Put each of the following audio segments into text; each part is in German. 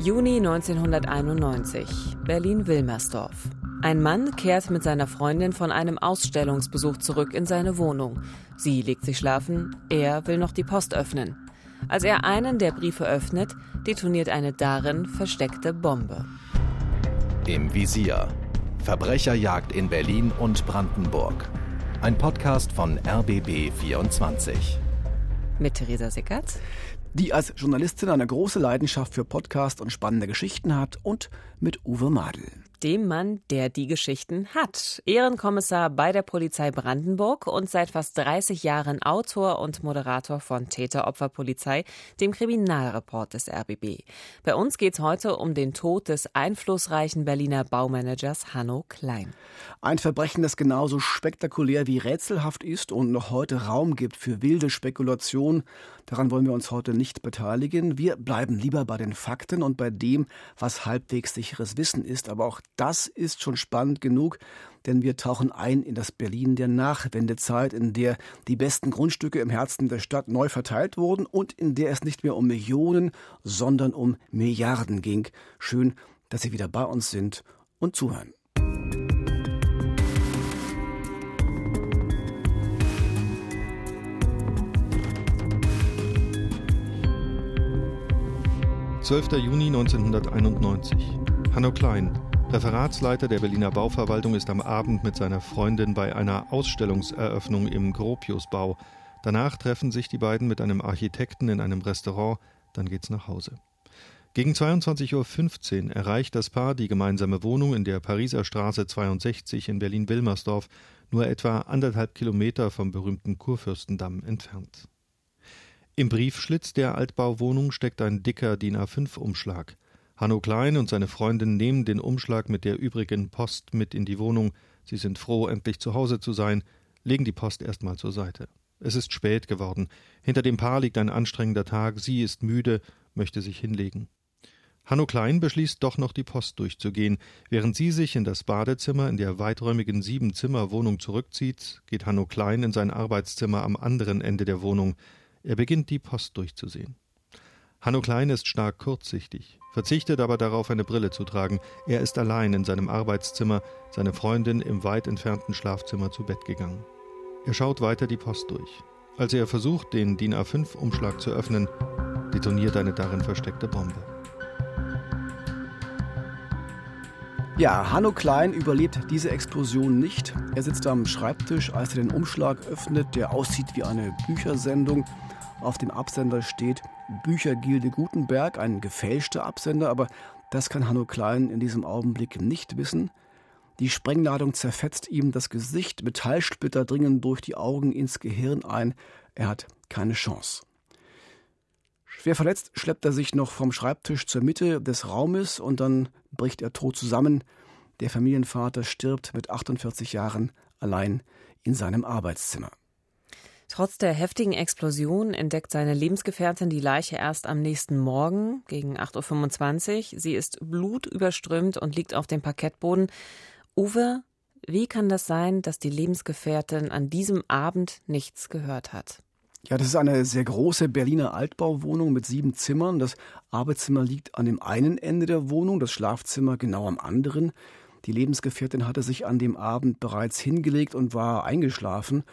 Juni 1991, Berlin-Wilmersdorf. Ein Mann kehrt mit seiner Freundin von einem Ausstellungsbesuch zurück in seine Wohnung. Sie legt sich schlafen, er will noch die Post öffnen. Als er einen der Briefe öffnet, detoniert eine darin versteckte Bombe. Im Visier. Verbrecherjagd in Berlin und Brandenburg. Ein Podcast von RBB 24. Mit Theresa Sickert die als Journalistin eine große Leidenschaft für Podcast und spannende Geschichten hat und mit Uwe Madel dem Mann, der die Geschichten hat. Ehrenkommissar bei der Polizei Brandenburg und seit fast 30 Jahren Autor und Moderator von Täter-Opfer-Polizei, dem Kriminalreport des RBB. Bei uns geht es heute um den Tod des einflussreichen Berliner Baumanagers Hanno Klein. Ein Verbrechen, das genauso spektakulär wie rätselhaft ist und noch heute Raum gibt für wilde Spekulation. Daran wollen wir uns heute nicht beteiligen. Wir bleiben lieber bei den Fakten und bei dem, was halbwegs sicheres Wissen ist, aber auch das ist schon spannend genug, denn wir tauchen ein in das Berlin der Nachwendezeit, in der die besten Grundstücke im Herzen der Stadt neu verteilt wurden und in der es nicht mehr um Millionen, sondern um Milliarden ging. Schön, dass Sie wieder bei uns sind und zuhören. Zwölfter Juni 1991. Hanno Klein, Referatsleiter der Berliner Bauverwaltung ist am Abend mit seiner Freundin bei einer Ausstellungseröffnung im Gropiusbau. Danach treffen sich die beiden mit einem Architekten in einem Restaurant, dann geht's nach Hause. Gegen 22.15 Uhr erreicht das Paar die gemeinsame Wohnung in der Pariser Straße 62 in Berlin-Wilmersdorf, nur etwa anderthalb Kilometer vom berühmten Kurfürstendamm entfernt. Im Briefschlitz der Altbauwohnung steckt ein dicker DIN A5-Umschlag. Hanno Klein und seine Freundin nehmen den Umschlag mit der übrigen Post mit in die Wohnung. Sie sind froh, endlich zu Hause zu sein, legen die Post erstmal zur Seite. Es ist spät geworden. Hinter dem Paar liegt ein anstrengender Tag. Sie ist müde, möchte sich hinlegen. Hanno Klein beschließt doch noch die Post durchzugehen. Während sie sich in das Badezimmer in der weiträumigen Sieben-Zimmer-Wohnung zurückzieht, geht Hanno Klein in sein Arbeitszimmer am anderen Ende der Wohnung. Er beginnt die Post durchzusehen. Hanno Klein ist stark kurzsichtig, verzichtet aber darauf, eine Brille zu tragen. Er ist allein in seinem Arbeitszimmer, seine Freundin im weit entfernten Schlafzimmer zu Bett gegangen. Er schaut weiter die Post durch. Als er versucht, den DIN A5-Umschlag zu öffnen, detoniert eine darin versteckte Bombe. Ja, Hanno Klein überlebt diese Explosion nicht. Er sitzt am Schreibtisch, als er den Umschlag öffnet, der aussieht wie eine Büchersendung. Auf dem Absender steht Büchergilde Gutenberg, ein gefälschter Absender, aber das kann Hanno Klein in diesem Augenblick nicht wissen. Die Sprengladung zerfetzt ihm das Gesicht, Metallsplitter dringen durch die Augen ins Gehirn ein. Er hat keine Chance. Schwer verletzt schleppt er sich noch vom Schreibtisch zur Mitte des Raumes und dann bricht er tot zusammen. Der Familienvater stirbt mit 48 Jahren allein in seinem Arbeitszimmer. Trotz der heftigen Explosion entdeckt seine Lebensgefährtin die Leiche erst am nächsten Morgen gegen 8.25 Uhr. Sie ist blutüberströmt und liegt auf dem Parkettboden. Uwe, wie kann das sein, dass die Lebensgefährtin an diesem Abend nichts gehört hat? Ja, das ist eine sehr große Berliner Altbauwohnung mit sieben Zimmern. Das Arbeitszimmer liegt an dem einen Ende der Wohnung, das Schlafzimmer genau am anderen. Die Lebensgefährtin hatte sich an dem Abend bereits hingelegt und war eingeschlafen.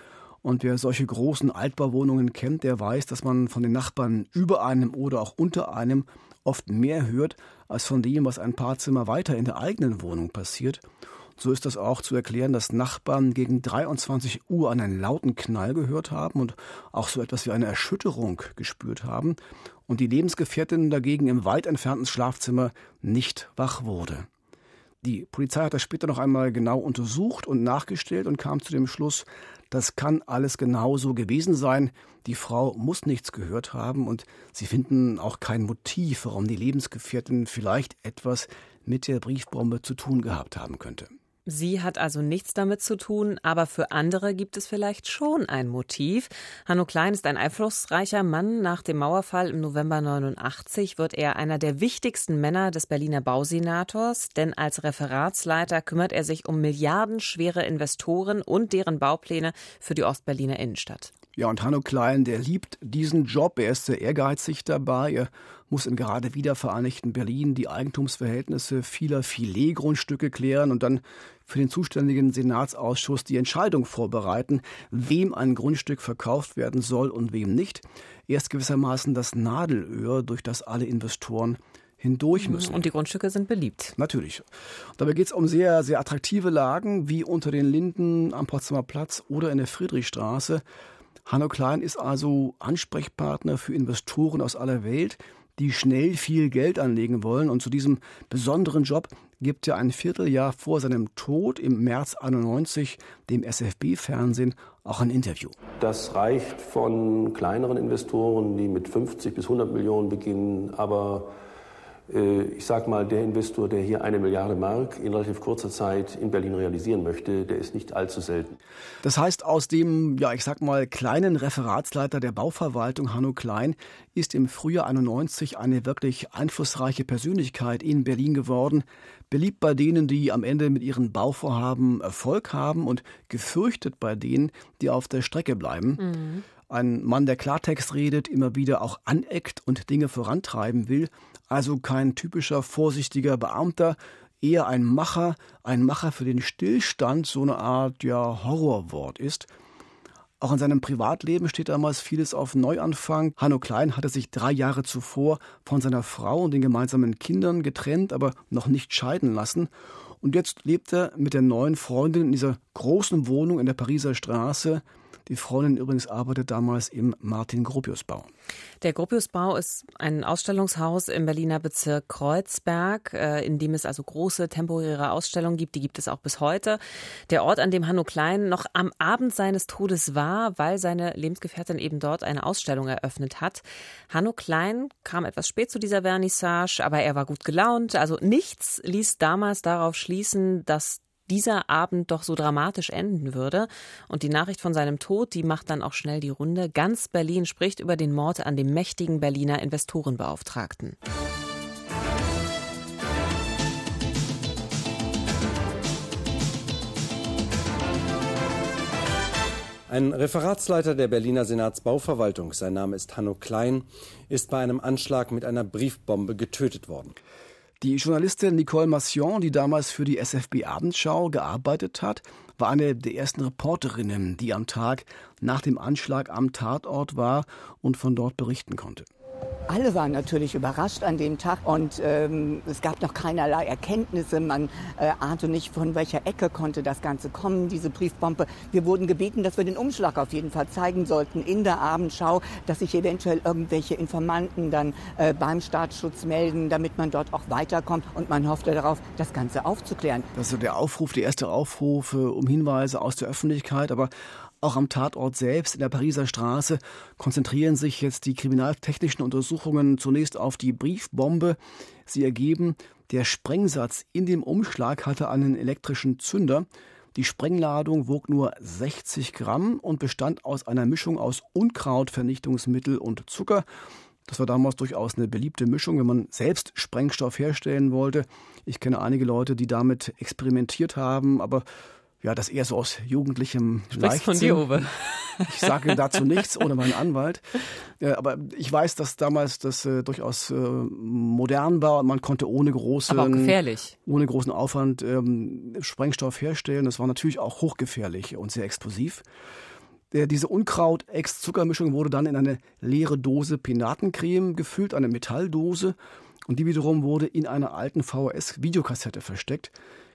Und wer solche großen Altbauwohnungen kennt, der weiß, dass man von den Nachbarn über einem oder auch unter einem oft mehr hört, als von dem, was ein paar Zimmer weiter in der eigenen Wohnung passiert. So ist das auch zu erklären, dass Nachbarn gegen 23 Uhr einen lauten Knall gehört haben und auch so etwas wie eine Erschütterung gespürt haben und die Lebensgefährtin dagegen im weit entfernten Schlafzimmer nicht wach wurde. Die Polizei hat das später noch einmal genau untersucht und nachgestellt und kam zu dem Schluss, das kann alles genauso gewesen sein. Die Frau muss nichts gehört haben und sie finden auch kein Motiv, warum die Lebensgefährtin vielleicht etwas mit der Briefbombe zu tun gehabt haben könnte. Sie hat also nichts damit zu tun, aber für andere gibt es vielleicht schon ein Motiv. Hanno Klein ist ein einflussreicher Mann. Nach dem Mauerfall im November 89 wird er einer der wichtigsten Männer des Berliner Bausenators, denn als Referatsleiter kümmert er sich um milliardenschwere Investoren und deren Baupläne für die Ostberliner Innenstadt. Ja, und Hanno Klein, der liebt diesen Job. Er ist sehr ehrgeizig dabei. Er muss in gerade wiedervereinigten Berlin die Eigentumsverhältnisse vieler Filetgrundstücke klären und dann für den zuständigen Senatsausschuss die Entscheidung vorbereiten, wem ein Grundstück verkauft werden soll und wem nicht. Er ist gewissermaßen das Nadelöhr, durch das alle Investoren hindurch müssen. Und die Grundstücke sind beliebt. Natürlich. Dabei geht es um sehr, sehr attraktive Lagen, wie unter den Linden am Potsdamer Platz oder in der Friedrichstraße. Hanno Klein ist also Ansprechpartner für Investoren aus aller Welt, die schnell viel Geld anlegen wollen. Und zu diesem besonderen Job gibt er ein Vierteljahr vor seinem Tod im März 91 dem SFB-Fernsehen auch ein Interview. Das reicht von kleineren Investoren, die mit 50 bis 100 Millionen beginnen, aber ich sage mal, der Investor, der hier eine Milliarde Mark in relativ kurzer Zeit in Berlin realisieren möchte, der ist nicht allzu selten. Das heißt, aus dem, ja, ich sag mal, kleinen Referatsleiter der Bauverwaltung Hanno Klein ist im Frühjahr 91 eine wirklich einflussreiche Persönlichkeit in Berlin geworden. Beliebt bei denen, die am Ende mit ihren Bauvorhaben Erfolg haben und gefürchtet bei denen, die auf der Strecke bleiben. Mhm. Ein Mann, der Klartext redet, immer wieder auch aneckt und Dinge vorantreiben will. Also kein typischer vorsichtiger Beamter, eher ein Macher, ein Macher für den Stillstand, so eine Art ja Horrorwort ist. Auch in seinem Privatleben steht damals vieles auf Neuanfang. Hanno Klein hatte sich drei Jahre zuvor von seiner Frau und den gemeinsamen Kindern getrennt, aber noch nicht scheiden lassen. Und jetzt lebt er mit der neuen Freundin in dieser großen Wohnung in der Pariser Straße. Die Freundin übrigens arbeitet damals im Martin-Gropius-Bau. Der Gropius-Bau ist ein Ausstellungshaus im Berliner Bezirk Kreuzberg, äh, in dem es also große temporäre Ausstellungen gibt. Die gibt es auch bis heute. Der Ort, an dem Hanno Klein noch am Abend seines Todes war, weil seine Lebensgefährtin eben dort eine Ausstellung eröffnet hat. Hanno Klein kam etwas spät zu dieser Vernissage, aber er war gut gelaunt. Also nichts ließ damals darauf schließen, dass dieser Abend doch so dramatisch enden würde. Und die Nachricht von seinem Tod, die macht dann auch schnell die Runde. Ganz Berlin spricht über den Mord an dem mächtigen Berliner Investorenbeauftragten. Ein Referatsleiter der Berliner Senatsbauverwaltung, sein Name ist Hanno Klein, ist bei einem Anschlag mit einer Briefbombe getötet worden. Die Journalistin Nicole Massion, die damals für die SFB Abendschau gearbeitet hat, war eine der ersten Reporterinnen, die am Tag nach dem Anschlag am Tatort war und von dort berichten konnte. Alle waren natürlich überrascht an dem Tag und ähm, es gab noch keinerlei Erkenntnisse. Man äh, ahnte nicht, von welcher Ecke konnte das Ganze kommen, diese Briefbombe. Wir wurden gebeten, dass wir den Umschlag auf jeden Fall zeigen sollten in der Abendschau, dass sich eventuell irgendwelche Informanten dann äh, beim Staatsschutz melden, damit man dort auch weiterkommt. Und man hoffte darauf, das Ganze aufzuklären. Das ist der Aufruf, der erste Aufruf äh, um Hinweise aus der Öffentlichkeit. Aber auch am Tatort selbst in der Pariser Straße konzentrieren sich jetzt die kriminaltechnischen Untersuchungen zunächst auf die Briefbombe. Sie ergeben, der Sprengsatz in dem Umschlag hatte einen elektrischen Zünder. Die Sprengladung wog nur 60 Gramm und bestand aus einer Mischung aus Unkrautvernichtungsmittel und Zucker. Das war damals durchaus eine beliebte Mischung, wenn man selbst Sprengstoff herstellen wollte. Ich kenne einige Leute, die damit experimentiert haben, aber ja, das eher so aus jugendlichem Sprichst von dir, Uwe. Ich sage dazu nichts ohne meinen Anwalt. Äh, aber ich weiß, dass damals das äh, durchaus äh, modern war und man konnte ohne großen, ohne großen Aufwand ähm, Sprengstoff herstellen. Das war natürlich auch hochgefährlich und sehr explosiv. Äh, diese Unkraut-Ex-Zuckermischung wurde dann in eine leere Dose Pinatencreme gefüllt, eine Metalldose. Und die wiederum wurde in einer alten VHS-Videokassette versteckt.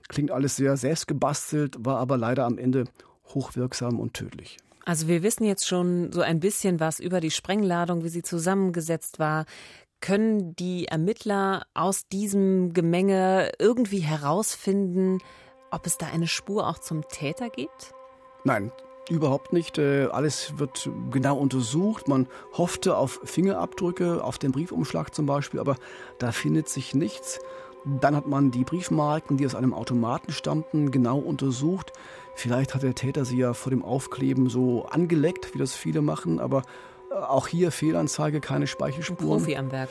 Klingt alles sehr selbstgebastelt, war aber leider am Ende hochwirksam und tödlich. Also wir wissen jetzt schon so ein bisschen was über die Sprengladung, wie sie zusammengesetzt war. Können die Ermittler aus diesem Gemenge irgendwie herausfinden, ob es da eine Spur auch zum Täter gibt? Nein, Überhaupt nicht. Äh, alles wird genau untersucht. Man hoffte auf Fingerabdrücke, auf dem Briefumschlag zum Beispiel, aber da findet sich nichts. Dann hat man die Briefmarken, die aus einem Automaten stammten, genau untersucht. Vielleicht hat der Täter sie ja vor dem Aufkleben so angeleckt, wie das viele machen, aber äh, auch hier Fehlanzeige, keine Speichelspuren. Profi am Werk.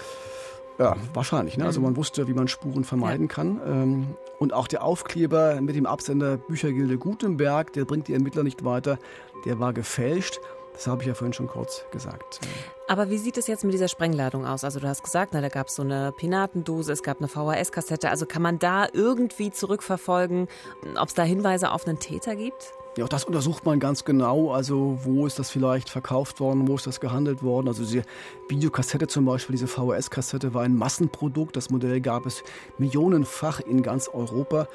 Ja, wahrscheinlich. Ne? Also mhm. man wusste, wie man Spuren vermeiden ja. kann. Ähm, und auch der Aufkleber mit dem Absender Büchergilde Gutenberg, der bringt die Ermittler nicht weiter, der war gefälscht. Das habe ich ja vorhin schon kurz gesagt. Aber wie sieht es jetzt mit dieser Sprengladung aus? Also du hast gesagt, na, da gab es so eine Pinatendose, es gab eine VHS-Kassette. Also kann man da irgendwie zurückverfolgen, ob es da Hinweise auf einen Täter gibt? Ja, das untersucht man ganz genau. Also wo ist das vielleicht verkauft worden, wo ist das gehandelt worden. Also diese Videokassette zum Beispiel, diese VHS-Kassette war ein Massenprodukt. Das Modell gab es millionenfach in ganz Europa.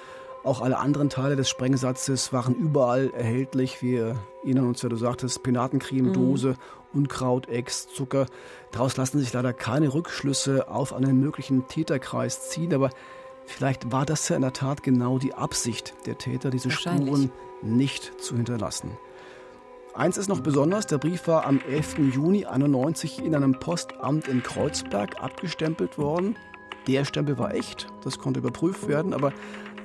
Auch alle anderen Teile des Sprengsatzes waren überall erhältlich. Wir erinnern uns ja, du sagtest, Penatencreme, Dose, mhm. Unkraut, Ex, Zucker. Daraus lassen sich leider keine Rückschlüsse auf einen möglichen Täterkreis ziehen, aber vielleicht war das ja in der Tat genau die Absicht der Täter, diese Spuren nicht zu hinterlassen. Eins ist noch besonders, der Brief war am 11. Juni 91 in einem Postamt in Kreuzberg abgestempelt worden. Der Stempel war echt, das konnte überprüft werden, aber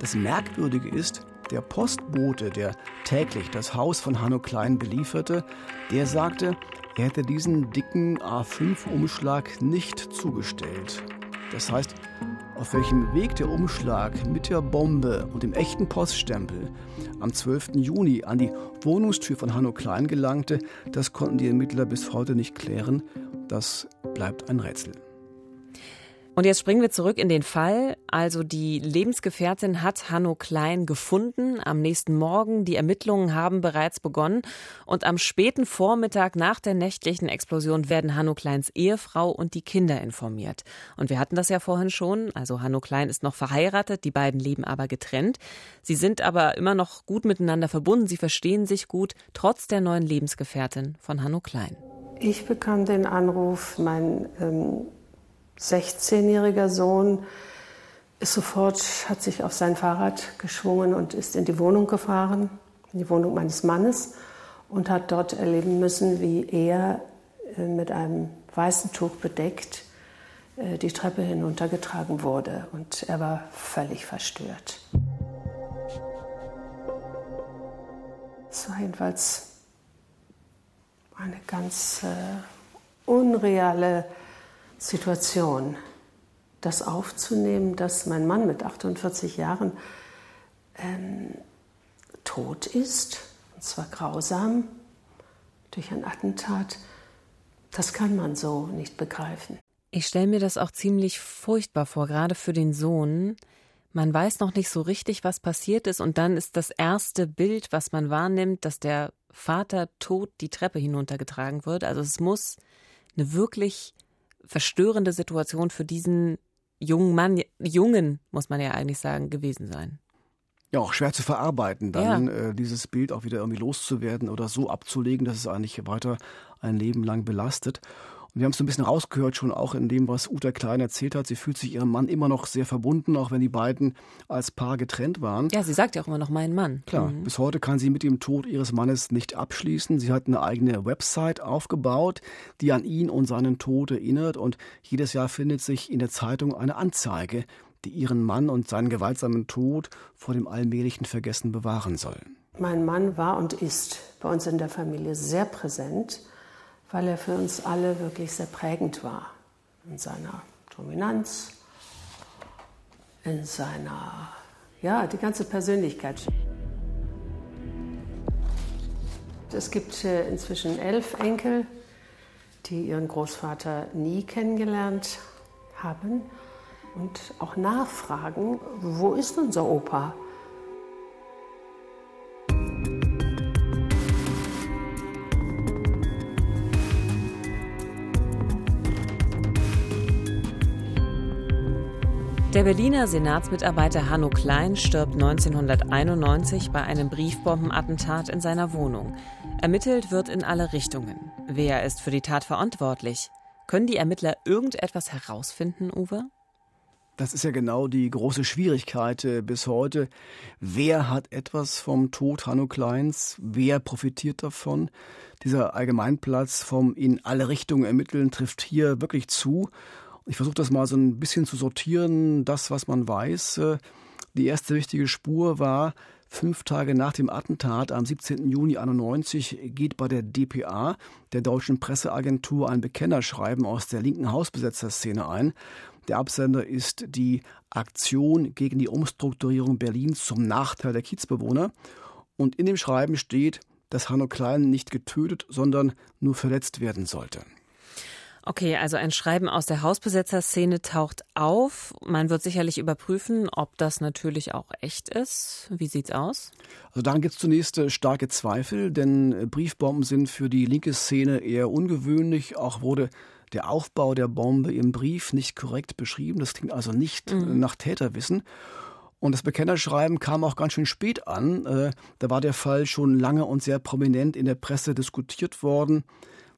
das Merkwürdige ist, der Postbote, der täglich das Haus von Hanno Klein belieferte, der sagte, er hätte diesen dicken A5-Umschlag nicht zugestellt. Das heißt, auf welchem Weg der Umschlag mit der Bombe und dem echten Poststempel am 12. Juni an die Wohnungstür von Hanno Klein gelangte, das konnten die Ermittler bis heute nicht klären. Das bleibt ein Rätsel. Und jetzt springen wir zurück in den Fall. Also die Lebensgefährtin hat Hanno Klein gefunden am nächsten Morgen. Die Ermittlungen haben bereits begonnen. Und am späten Vormittag nach der nächtlichen Explosion werden Hanno Kleins Ehefrau und die Kinder informiert. Und wir hatten das ja vorhin schon. Also Hanno Klein ist noch verheiratet, die beiden leben aber getrennt. Sie sind aber immer noch gut miteinander verbunden. Sie verstehen sich gut, trotz der neuen Lebensgefährtin von Hanno Klein. Ich bekam den Anruf, mein ähm 16-jähriger Sohn ist sofort, hat sich auf sein Fahrrad geschwungen und ist in die Wohnung gefahren, in die Wohnung meines Mannes und hat dort erleben müssen, wie er äh, mit einem weißen Tuch bedeckt äh, die Treppe hinuntergetragen wurde und er war völlig verstört. Es war jedenfalls eine ganz äh, unreale Situation, das aufzunehmen, dass mein Mann mit 48 Jahren ähm, tot ist, und zwar grausam durch ein Attentat, das kann man so nicht begreifen. Ich stelle mir das auch ziemlich furchtbar vor, gerade für den Sohn. Man weiß noch nicht so richtig, was passiert ist, und dann ist das erste Bild, was man wahrnimmt, dass der Vater tot die Treppe hinuntergetragen wird. Also es muss eine wirklich verstörende Situation für diesen jungen Mann, jungen, muss man ja eigentlich sagen, gewesen sein. Ja, auch schwer zu verarbeiten, dann ja. äh, dieses Bild auch wieder irgendwie loszuwerden oder so abzulegen, dass es eigentlich weiter ein Leben lang belastet. Und wir haben es so ein bisschen rausgehört, schon auch in dem, was Uta Klein erzählt hat. Sie fühlt sich ihrem Mann immer noch sehr verbunden, auch wenn die beiden als Paar getrennt waren. Ja, sie sagt ja auch immer noch mein Mann. Klar, mhm. bis heute kann sie mit dem Tod ihres Mannes nicht abschließen. Sie hat eine eigene Website aufgebaut, die an ihn und seinen Tod erinnert. Und jedes Jahr findet sich in der Zeitung eine Anzeige, die ihren Mann und seinen gewaltsamen Tod vor dem allmählichen Vergessen bewahren soll. Mein Mann war und ist bei uns in der Familie sehr präsent weil er für uns alle wirklich sehr prägend war. In seiner Dominanz, in seiner, ja, die ganze Persönlichkeit. Es gibt äh, inzwischen elf Enkel, die ihren Großvater nie kennengelernt haben und auch nachfragen, wo ist unser Opa? Der Berliner Senatsmitarbeiter Hanno Klein stirbt 1991 bei einem Briefbombenattentat in seiner Wohnung. Ermittelt wird in alle Richtungen. Wer ist für die Tat verantwortlich? Können die Ermittler irgendetwas herausfinden, Uwe? Das ist ja genau die große Schwierigkeit äh, bis heute. Wer hat etwas vom Tod Hanno Kleins? Wer profitiert davon? Dieser Allgemeinplatz vom in alle Richtungen ermitteln trifft hier wirklich zu. Ich versuche das mal so ein bisschen zu sortieren, das, was man weiß. Äh, die erste wichtige Spur war, fünf Tage nach dem Attentat am 17. Juni 91 geht bei der DPA, der deutschen Presseagentur, ein Bekennerschreiben aus der linken Hausbesetzerszene ein. Der Absender ist die Aktion gegen die Umstrukturierung Berlins zum Nachteil der Kiezbewohner. Und in dem Schreiben steht, dass Hanno Klein nicht getötet, sondern nur verletzt werden sollte. Okay, also ein Schreiben aus der Hausbesetzerszene taucht auf. Man wird sicherlich überprüfen, ob das natürlich auch echt ist. Wie sieht's aus? Also daran gibt es zunächst äh, starke Zweifel, denn äh, Briefbomben sind für die linke Szene eher ungewöhnlich. Auch wurde der Aufbau der Bombe im Brief nicht korrekt beschrieben. Das klingt also nicht mhm. nach Täterwissen. Und das Bekennerschreiben kam auch ganz schön spät an. Äh, da war der Fall schon lange und sehr prominent in der Presse diskutiert worden.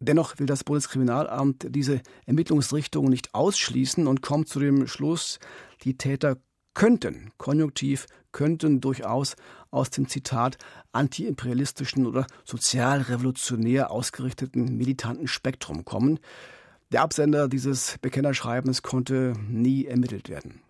Dennoch will das Bundeskriminalamt diese Ermittlungsrichtung nicht ausschließen und kommt zu dem Schluss, die Täter könnten, konjunktiv, könnten durchaus aus dem Zitat antiimperialistischen oder sozialrevolutionär ausgerichteten militanten Spektrum kommen. Der Absender dieses Bekennerschreibens konnte nie ermittelt werden.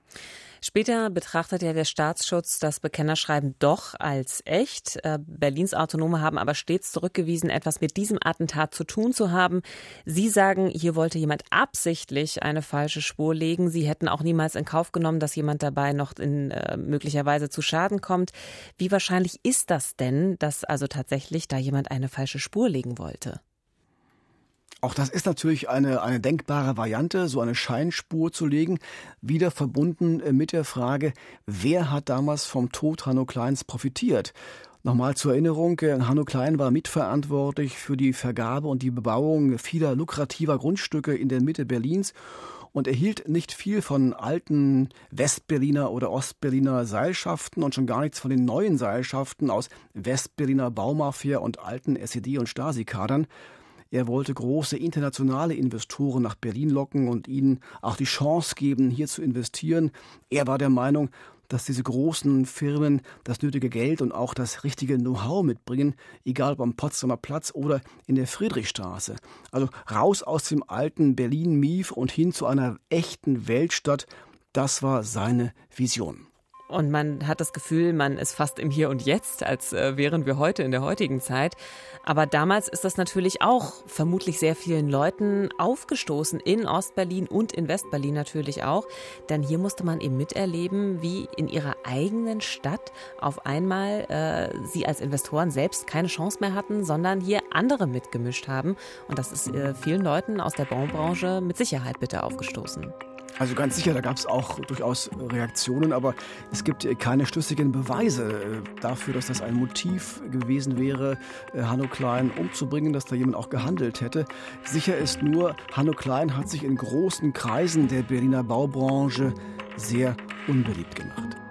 Später betrachtet ja der Staatsschutz das Bekennerschreiben doch als echt. Äh, Berlins Autonome haben aber stets zurückgewiesen, etwas mit diesem Attentat zu tun zu haben. Sie sagen, hier wollte jemand absichtlich eine falsche Spur legen. Sie hätten auch niemals in Kauf genommen, dass jemand dabei noch in äh, möglicherweise zu Schaden kommt. Wie wahrscheinlich ist das denn, dass also tatsächlich da jemand eine falsche Spur legen wollte? Auch das ist natürlich eine, eine denkbare Variante, so eine Scheinspur zu legen, wieder verbunden äh, mit der Frage, wer hat damals vom Tod Hanno Kleins profitiert? Nochmal zur Erinnerung, äh, Hanno Klein war mitverantwortlich für die Vergabe und die Bebauung vieler lukrativer Grundstücke in der Mitte Berlins und erhielt nicht viel von alten Westberliner oder Ostberliner Seilschaften und schon gar nichts von den neuen Seilschaften aus Westberliner Baumafia und alten SED- und Stasi-Kadern. Er wollte große internationale Investoren nach Berlin locken und ihnen auch die Chance geben, hier zu investieren. Er war der Meinung, dass diese großen Firmen das nötige Geld und auch das richtige Know-how mitbringen, egal ob am Potsdamer Platz oder in der Friedrichstraße. Also raus aus dem alten Berlin-Mief und hin zu einer echten Weltstadt, das war seine Vision. Und man hat das Gefühl, man ist fast im Hier und Jetzt, als äh, wären wir heute in der heutigen Zeit. Aber damals ist das natürlich auch vermutlich sehr vielen Leuten aufgestoßen, in Ostberlin und in Westberlin natürlich auch. Denn hier musste man eben miterleben, wie in ihrer eigenen Stadt auf einmal äh, sie als Investoren selbst keine Chance mehr hatten, sondern hier andere mitgemischt haben. Und das ist äh, vielen Leuten aus der Baubranche mit Sicherheit bitte aufgestoßen. Also ganz sicher, da gab es auch durchaus Reaktionen, aber es gibt keine schlüssigen Beweise äh, dafür, dass das ein Motiv gewesen wäre, äh, Hanno Klein umzubringen, dass da jemand auch gehandelt hätte. Sicher ist nur, Hanno Klein hat sich in großen Kreisen der Berliner Baubranche sehr unbeliebt gemacht.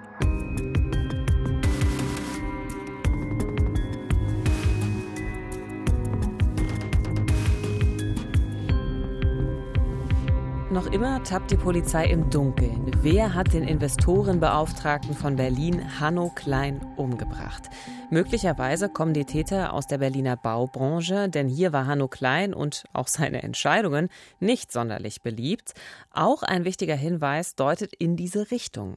Noch immer tappt die Polizei im Dunkeln. Wer hat den Investorenbeauftragten von Berlin, Hanno Klein, umgebracht? Möglicherweise kommen die Täter aus der Berliner Baubranche, denn hier war Hanno Klein und auch seine Entscheidungen nicht sonderlich beliebt. Auch ein wichtiger Hinweis deutet in diese Richtung.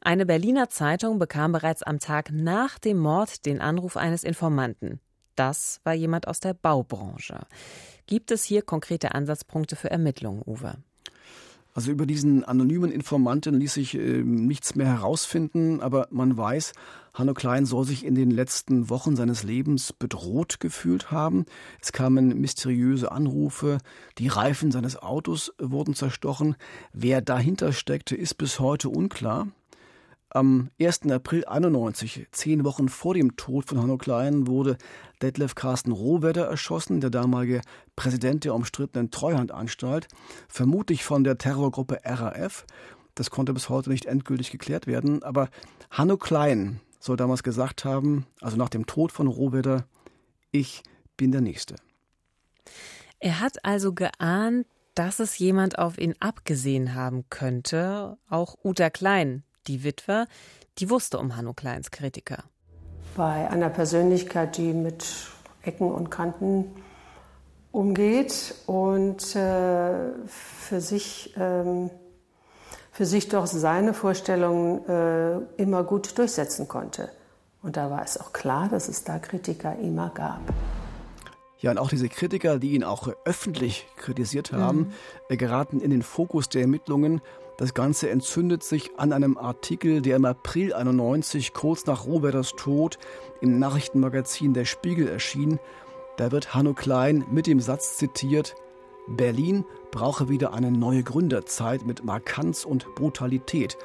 Eine Berliner Zeitung bekam bereits am Tag nach dem Mord den Anruf eines Informanten. Das war jemand aus der Baubranche. Gibt es hier konkrete Ansatzpunkte für Ermittlungen, Uwe? Also über diesen anonymen Informanten ließ sich äh, nichts mehr herausfinden, aber man weiß, Hanno Klein soll sich in den letzten Wochen seines Lebens bedroht gefühlt haben. Es kamen mysteriöse Anrufe, die Reifen seines Autos wurden zerstochen. Wer dahinter steckte, ist bis heute unklar. Am 1. April 91, zehn Wochen vor dem Tod von Hanno Klein, wurde Detlef Carsten Rohwedder erschossen, der damalige Präsident der umstrittenen Treuhandanstalt, vermutlich von der Terrorgruppe RAF. Das konnte bis heute nicht endgültig geklärt werden. Aber Hanno Klein soll damals gesagt haben, also nach dem Tod von Rohwedder, ich bin der Nächste. Er hat also geahnt, dass es jemand auf ihn abgesehen haben könnte, auch Uta Klein, die Witwe, die wusste um Hanno Kleins Kritiker. Bei einer Persönlichkeit, die mit Ecken und Kanten umgeht und äh, für sich ähm, für sich doch seine Vorstellungen äh, immer gut durchsetzen konnte. Und da war es auch klar, dass es da Kritiker immer gab. Ja, und auch diese Kritiker, die ihn auch öffentlich kritisiert haben, mhm. geraten in den Fokus der Ermittlungen. Das Ganze entzündet sich an einem Artikel, der im April 91, kurz nach Roberters Tod, im Nachrichtenmagazin Der Spiegel erschien. Da wird Hanno Klein mit dem Satz zitiert, Berlin brauche wieder eine neue Gründerzeit mit Markanz und Brutalität.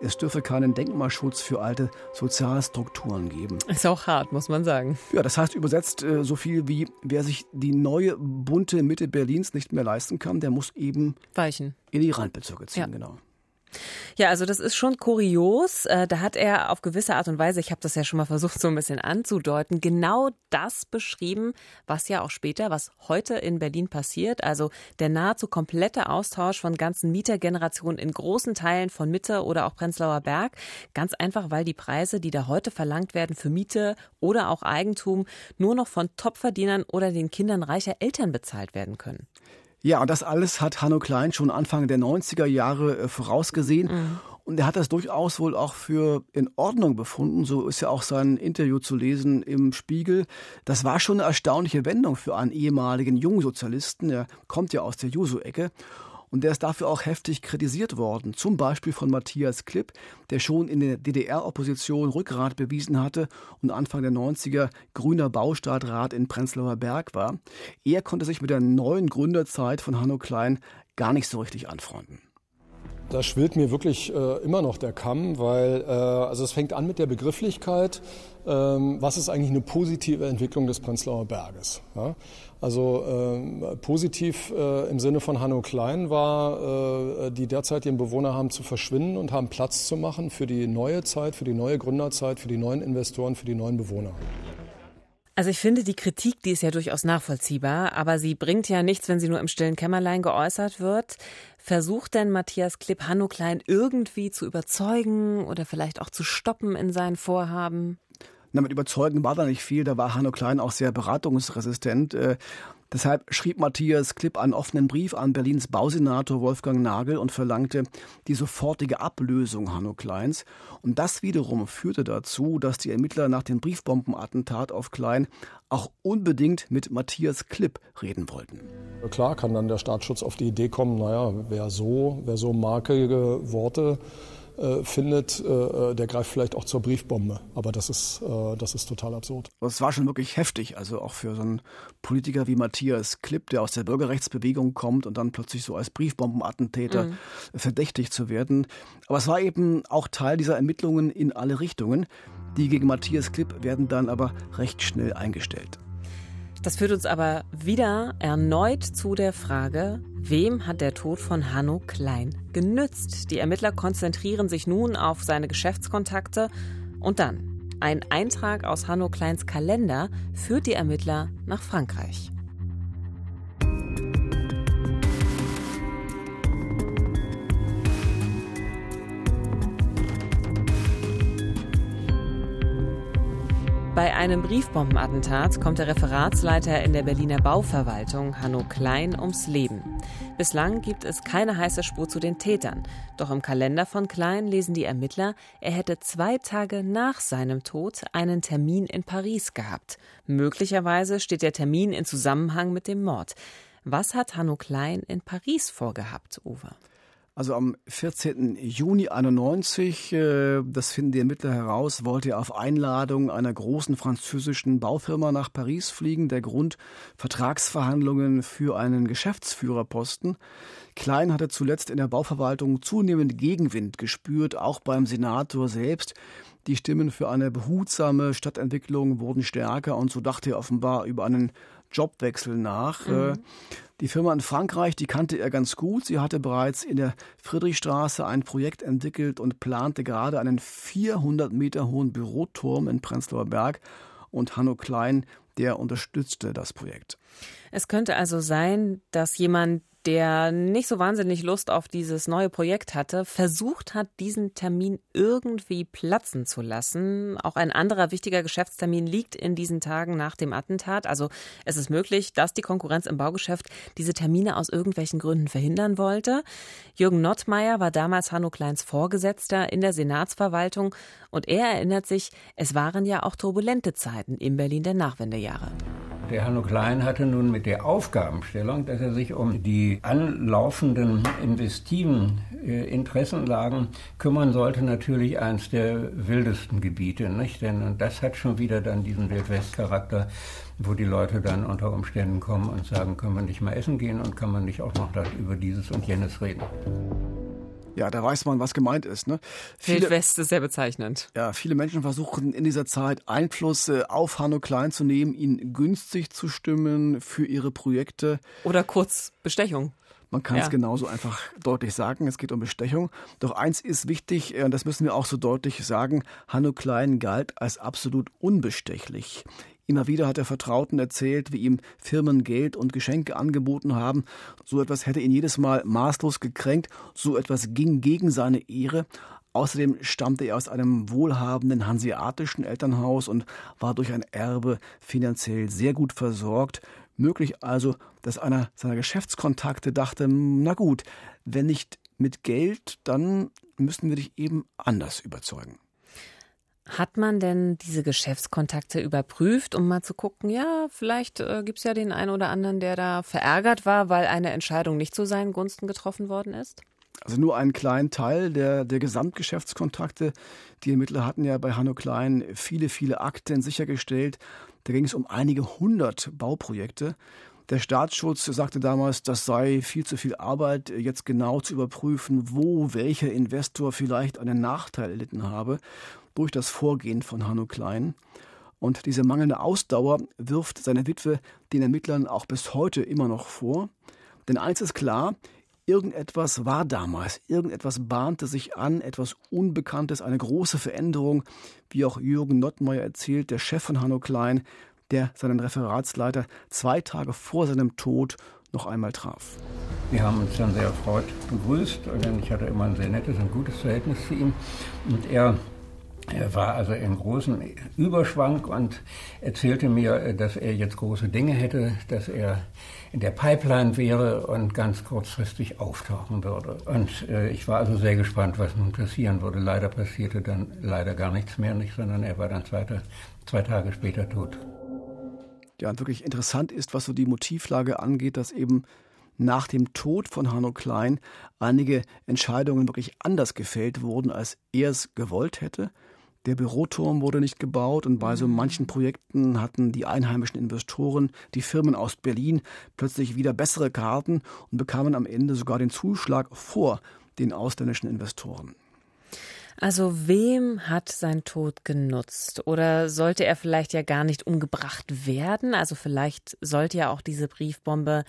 Es dürfe keinen Denkmalschutz für alte Sozialstrukturen geben. Ist auch hart, muss man sagen. Ja, das heißt übersetzt äh, so viel wie, wer sich die neue bunte Mitte Berlins nicht mehr leisten kann, der muss eben weichen. In die Randbezirke ziehen, ja. genau. Ja, also das ist schon kurios. Äh, da hat er auf gewisse Art und Weise, ich habe das ja schon mal versucht so ein bisschen anzudeuten, genau das beschrieben, was ja auch später, was heute in Berlin passiert. Also der nahezu komplette Austausch von ganzen Mietergenerationen in großen Teilen von Mitte oder auch Prenzlauer Berg. Ganz einfach, weil die Preise, die da heute verlangt werden für Miete oder auch Eigentum, nur noch von Topverdienern oder den Kindern reicher Eltern bezahlt werden können. Ja, und das alles hat Hanno Klein schon Anfang der 90er Jahre äh, vorausgesehen. Mhm. Und er hat das durchaus wohl auch für in Ordnung befunden. So ist ja auch sein Interview zu lesen im Spiegel. Das war schon eine erstaunliche Wendung für einen ehemaligen Jungsozialisten. Er kommt ja aus der Juso-Ecke. Und der ist dafür auch heftig kritisiert worden. Zum Beispiel von Matthias Klipp, der schon in der DDR-Opposition Rückgrat bewiesen hatte und Anfang der 90er grüner Baustadtrat in Prenzlauer Berg war. Er konnte sich mit der neuen Gründerzeit von Hanno Klein gar nicht so richtig anfreunden. Da schwillt mir wirklich äh, immer noch der Kamm, weil äh, also es fängt an mit der Begrifflichkeit, ähm, was ist eigentlich eine positive Entwicklung des Prenzlauer Berges. Ja? Also äh, positiv äh, im Sinne von Hanno Klein war, äh, die derzeitigen Bewohner haben zu verschwinden und haben Platz zu machen für die neue Zeit, für die neue Gründerzeit, für die neuen Investoren, für die neuen Bewohner. Also ich finde, die Kritik, die ist ja durchaus nachvollziehbar, aber sie bringt ja nichts, wenn sie nur im stillen Kämmerlein geäußert wird. Versucht denn Matthias Klipp Hanno Klein irgendwie zu überzeugen oder vielleicht auch zu stoppen in seinen Vorhaben? Na, mit überzeugen war da nicht viel. Da war Hanno Klein auch sehr beratungsresistent. Äh, deshalb schrieb Matthias Klipp einen offenen Brief an Berlins Bausenator Wolfgang Nagel und verlangte die sofortige Ablösung Hanno Kleins. Und das wiederum führte dazu, dass die Ermittler nach dem Briefbombenattentat auf Klein auch unbedingt mit Matthias Klipp reden wollten. Klar kann dann der Staatsschutz auf die Idee kommen, naja, wer so, wer so markige Worte äh, findet, äh, der greift vielleicht auch zur Briefbombe. Aber das ist, äh, das ist total absurd. Das war schon wirklich heftig. Also auch für so einen Politiker wie Matthias Klipp, der aus der Bürgerrechtsbewegung kommt und dann plötzlich so als Briefbombenattentäter mhm. verdächtigt zu werden. Aber es war eben auch Teil dieser Ermittlungen in alle Richtungen. Die gegen Matthias Klipp werden dann aber recht schnell eingestellt. Das führt uns aber wieder erneut zu der Frage, wem hat der Tod von Hanno Klein genützt? Die Ermittler konzentrieren sich nun auf seine Geschäftskontakte und dann ein Eintrag aus Hanno Kleins Kalender führt die Ermittler nach Frankreich. Bei einem Briefbombenattentat kommt der Referatsleiter in der Berliner Bauverwaltung, Hanno Klein, ums Leben. Bislang gibt es keine heiße Spur zu den Tätern. Doch im Kalender von Klein lesen die Ermittler, er hätte zwei Tage nach seinem Tod einen Termin in Paris gehabt. Möglicherweise steht der Termin in Zusammenhang mit dem Mord. Was hat Hanno Klein in Paris vorgehabt, Uwe? Also am 14. Juni 91, äh, das finden die Ermittler heraus, wollte er auf Einladung einer großen französischen Baufirma nach Paris fliegen. Der Grund Vertragsverhandlungen für einen Geschäftsführerposten. Klein hatte zuletzt in der Bauverwaltung zunehmend Gegenwind gespürt, auch beim Senator selbst. Die Stimmen für eine behutsame Stadtentwicklung wurden stärker und so dachte er offenbar über einen Jobwechsel nach. Mhm. Die Firma in Frankreich, die kannte er ganz gut. Sie hatte bereits in der Friedrichstraße ein Projekt entwickelt und plante gerade einen 400 Meter hohen Büroturm in Prenzlauer Berg. Und Hanno Klein, der unterstützte das Projekt. Es könnte also sein, dass jemand der nicht so wahnsinnig Lust auf dieses neue Projekt hatte, versucht hat, diesen Termin irgendwie platzen zu lassen. Auch ein anderer wichtiger Geschäftstermin liegt in diesen Tagen nach dem Attentat. Also es ist möglich, dass die Konkurrenz im Baugeschäft diese Termine aus irgendwelchen Gründen verhindern wollte. Jürgen Nottmeier war damals Hanno Kleins Vorgesetzter in der Senatsverwaltung und er erinnert sich, es waren ja auch turbulente Zeiten in Berlin der Nachwendejahre. Der Hanno Klein hatte nun mit der Aufgabenstellung, dass er sich um die anlaufenden investiven äh, Interessenlagen kümmern sollte, natürlich eines der wildesten Gebiete. Nicht? Denn das hat schon wieder dann diesen Wildwest-Charakter, wo die Leute dann unter Umständen kommen und sagen, können wir nicht mal essen gehen und kann man nicht auch noch über dieses und jenes reden. Ja, da weiß man, was gemeint ist. Ne? Wildwest ist sehr bezeichnend. Ja, viele Menschen versuchen in dieser Zeit Einfluss äh, auf Hanno Klein zu nehmen, ihn günstig zu stimmen für ihre Projekte. Oder kurz Bestechung. Man kann ja. es genauso einfach deutlich sagen, es geht um Bestechung. Doch eins ist wichtig, äh, und das müssen wir auch so deutlich sagen, Hanno Klein galt als absolut unbestechlich. Immer wieder hat er Vertrauten erzählt, wie ihm Firmen Geld und Geschenke angeboten haben. So etwas hätte ihn jedes Mal maßlos gekränkt. So etwas ging gegen seine Ehre. Außerdem stammte er aus einem wohlhabenden hanseatischen Elternhaus und war durch ein Erbe finanziell sehr gut versorgt. Möglich also, dass einer seiner Geschäftskontakte dachte, na gut, wenn nicht mit Geld, dann müssen wir dich eben anders überzeugen. Hat man denn diese Geschäftskontakte überprüft, um mal zu gucken, ja, vielleicht äh, gibt es ja den einen oder anderen, der da verärgert war, weil eine Entscheidung nicht zu seinen Gunsten getroffen worden ist? Also nur einen kleinen Teil der, der Gesamtgeschäftskontakte. Die Ermittler hatten ja bei Hanno Klein viele, viele Akten sichergestellt. Da ging es um einige hundert Bauprojekte. Der Staatsschutz sagte damals, das sei viel zu viel Arbeit, jetzt genau zu überprüfen, wo welcher Investor vielleicht einen Nachteil erlitten habe durch das Vorgehen von Hanno Klein. Und diese mangelnde Ausdauer wirft seine Witwe den Ermittlern auch bis heute immer noch vor. Denn eins ist klar, irgendetwas war damals, irgendetwas bahnte sich an, etwas Unbekanntes, eine große Veränderung, wie auch Jürgen Nottmeier erzählt, der Chef von Hanno Klein, der seinen Referatsleiter zwei Tage vor seinem Tod noch einmal traf. Wir haben uns dann sehr erfreut begrüßt, denn ich hatte immer ein sehr nettes und gutes Verhältnis zu ihm. Und er er war also im großen Überschwang und erzählte mir, dass er jetzt große Dinge hätte, dass er in der Pipeline wäre und ganz kurzfristig auftauchen würde. Und äh, ich war also sehr gespannt, was nun passieren würde. Leider passierte dann leider gar nichts mehr, nicht, sondern er war dann zwei, zwei Tage später tot. Ja, und wirklich interessant ist, was so die Motivlage angeht, dass eben nach dem Tod von Hanno Klein einige Entscheidungen wirklich anders gefällt wurden, als er es gewollt hätte. Der Büroturm wurde nicht gebaut und bei so mhm. manchen Projekten hatten die einheimischen Investoren, die Firmen aus Berlin plötzlich wieder bessere Karten und bekamen am Ende sogar den Zuschlag vor den ausländischen Investoren. Also wem hat sein Tod genutzt? Oder sollte er vielleicht ja gar nicht umgebracht werden? Also vielleicht sollte ja auch diese Briefbombe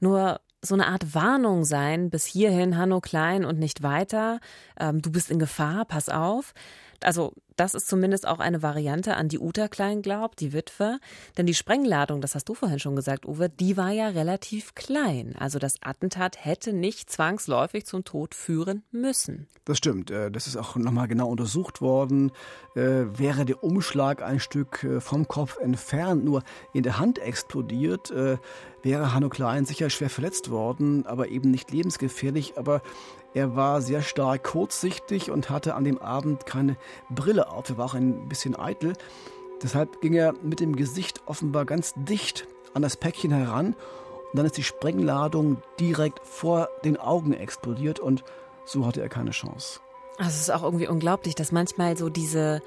nur so eine Art Warnung sein, bis hierhin, Hanno Klein und nicht weiter. Ähm, du bist in Gefahr, pass auf. Also das ist zumindest auch eine Variante, an die Uta Klein glaubt, die Witwe. Denn die Sprengladung, das hast du vorhin schon gesagt, Uwe, die war ja relativ klein. Also das Attentat hätte nicht zwangsläufig zum Tod führen müssen. Das stimmt. Äh, das ist auch nochmal genau untersucht worden. Äh, wäre der Umschlag ein Stück äh, vom Kopf entfernt, nur in der Hand explodiert, wäre Hanno Klein sicher schwer verletzt worden, aber eben nicht lebensgefährlich. Aber er war sehr stark kurzsichtig und hatte an dem Abend keine Brille auf. Er war auch ein bisschen eitel. Deshalb ging er mit dem Gesicht offenbar ganz dicht an das Päckchen heran. Und dann ist die Sprengladung direkt vor den Augen explodiert und so hatte er keine Chance. Also es ist auch irgendwie unglaublich, dass manchmal so diese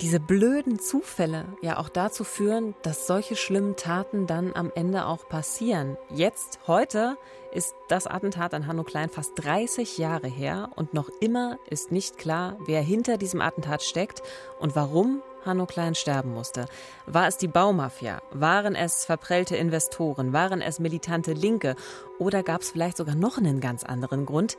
diese blöden Zufälle ja auch dazu führen, dass solche schlimmen Taten dann am Ende auch passieren. Jetzt, heute, ist das Attentat an Hanno Klein fast 30 Jahre her und noch immer ist nicht klar, wer hinter diesem Attentat steckt und warum Hanno Klein sterben musste. War es die Baumafia? Waren es verprellte Investoren? Waren es militante Linke? Oder gab es vielleicht sogar noch einen ganz anderen Grund?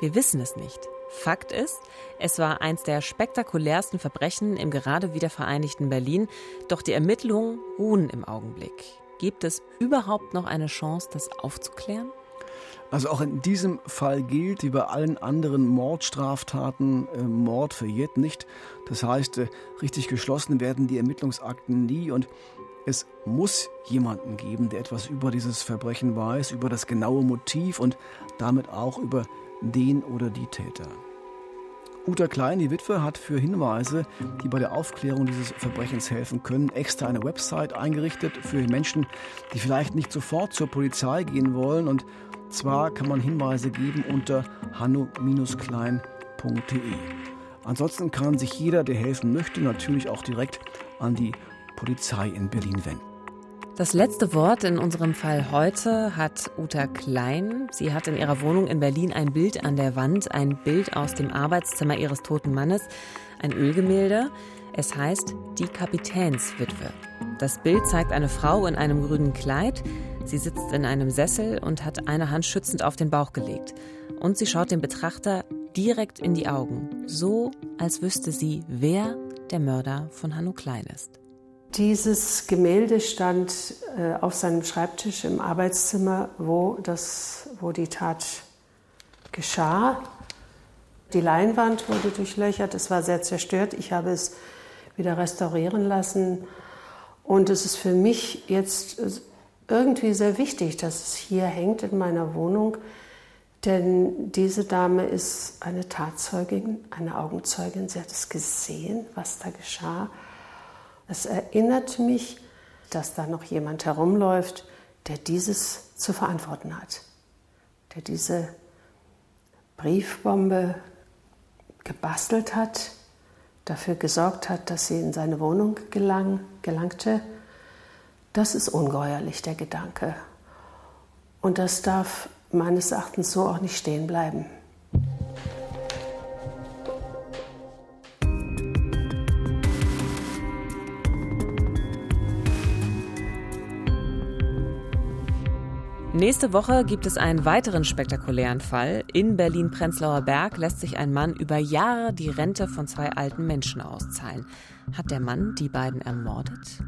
Wir wissen es nicht. Fakt ist, es war eins der spektakulärsten Verbrechen im gerade wiedervereinigten Berlin, doch die Ermittlungen ruhen im Augenblick. Gibt es überhaupt noch eine Chance, das aufzuklären? Also auch in diesem Fall gilt, wie bei allen anderen Mordstraftaten, äh, Mord verjährt nicht. Das heißt, äh, richtig geschlossen werden die Ermittlungsakten nie und es muss jemanden geben, der etwas über dieses Verbrechen weiß, über das genaue Motiv und damit auch über den oder die Täter. Uta Klein, die Witwe, hat für Hinweise, die bei der Aufklärung dieses Verbrechens helfen können, extra eine Website eingerichtet für Menschen, die vielleicht nicht sofort zur Polizei gehen wollen. Und zwar kann man Hinweise geben unter hanno-klein.de. Ansonsten kann sich jeder, der helfen möchte, natürlich auch direkt an die Polizei in Berlin wenden. Das letzte Wort in unserem Fall heute hat Uta Klein. Sie hat in ihrer Wohnung in Berlin ein Bild an der Wand, ein Bild aus dem Arbeitszimmer ihres toten Mannes, ein Ölgemälde. Es heißt Die Kapitänswitwe. Das Bild zeigt eine Frau in einem grünen Kleid. Sie sitzt in einem Sessel und hat eine Hand schützend auf den Bauch gelegt. Und sie schaut dem Betrachter direkt in die Augen, so als wüsste sie, wer der Mörder von Hanno Klein ist. Dieses Gemälde stand äh, auf seinem Schreibtisch im Arbeitszimmer, wo, das, wo die Tat geschah. Die Leinwand wurde durchlöchert, es war sehr zerstört. Ich habe es wieder restaurieren lassen. Und es ist für mich jetzt irgendwie sehr wichtig, dass es hier hängt in meiner Wohnung. Denn diese Dame ist eine Tatzeugin, eine Augenzeugin. Sie hat es gesehen, was da geschah. Es erinnert mich, dass da noch jemand herumläuft, der dieses zu verantworten hat, der diese Briefbombe gebastelt hat, dafür gesorgt hat, dass sie in seine Wohnung gelang, gelangte. Das ist ungeheuerlich, der Gedanke. Und das darf meines Erachtens so auch nicht stehen bleiben. Nächste Woche gibt es einen weiteren spektakulären Fall. In Berlin-Prenzlauer Berg lässt sich ein Mann über Jahre die Rente von zwei alten Menschen auszahlen. Hat der Mann die beiden ermordet?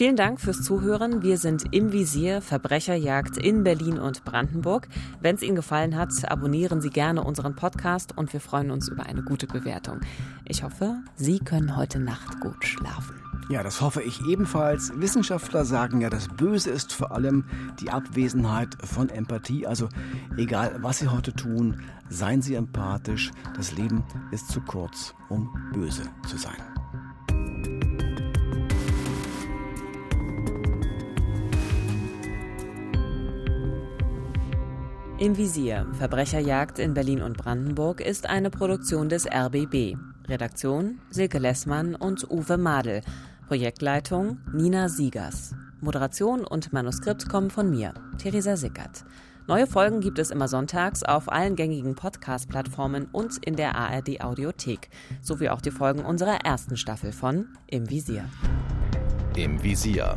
Vielen Dank fürs Zuhören. Wir sind im Visier Verbrecherjagd in Berlin und Brandenburg. Wenn es Ihnen gefallen hat, abonnieren Sie gerne unseren Podcast und wir freuen uns über eine gute Bewertung. Ich hoffe, Sie können heute Nacht gut schlafen. Ja, das hoffe ich ebenfalls. Wissenschaftler sagen ja, das Böse ist vor allem die Abwesenheit von Empathie. Also egal, was Sie heute tun, seien Sie empathisch. Das Leben ist zu kurz, um böse zu sein. Im Visier Verbrecherjagd in Berlin und Brandenburg ist eine Produktion des RBB. Redaktion Silke Lessmann und Uwe Madel. Projektleitung Nina Siegers. Moderation und Manuskript kommen von mir, Theresa Sickert. Neue Folgen gibt es immer sonntags auf allen gängigen Podcast-Plattformen und in der ARD Audiothek, sowie auch die Folgen unserer ersten Staffel von Im Visier. Im Visier.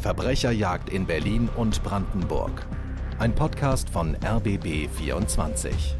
Verbrecherjagd in Berlin und Brandenburg. Ein Podcast von RBB 24.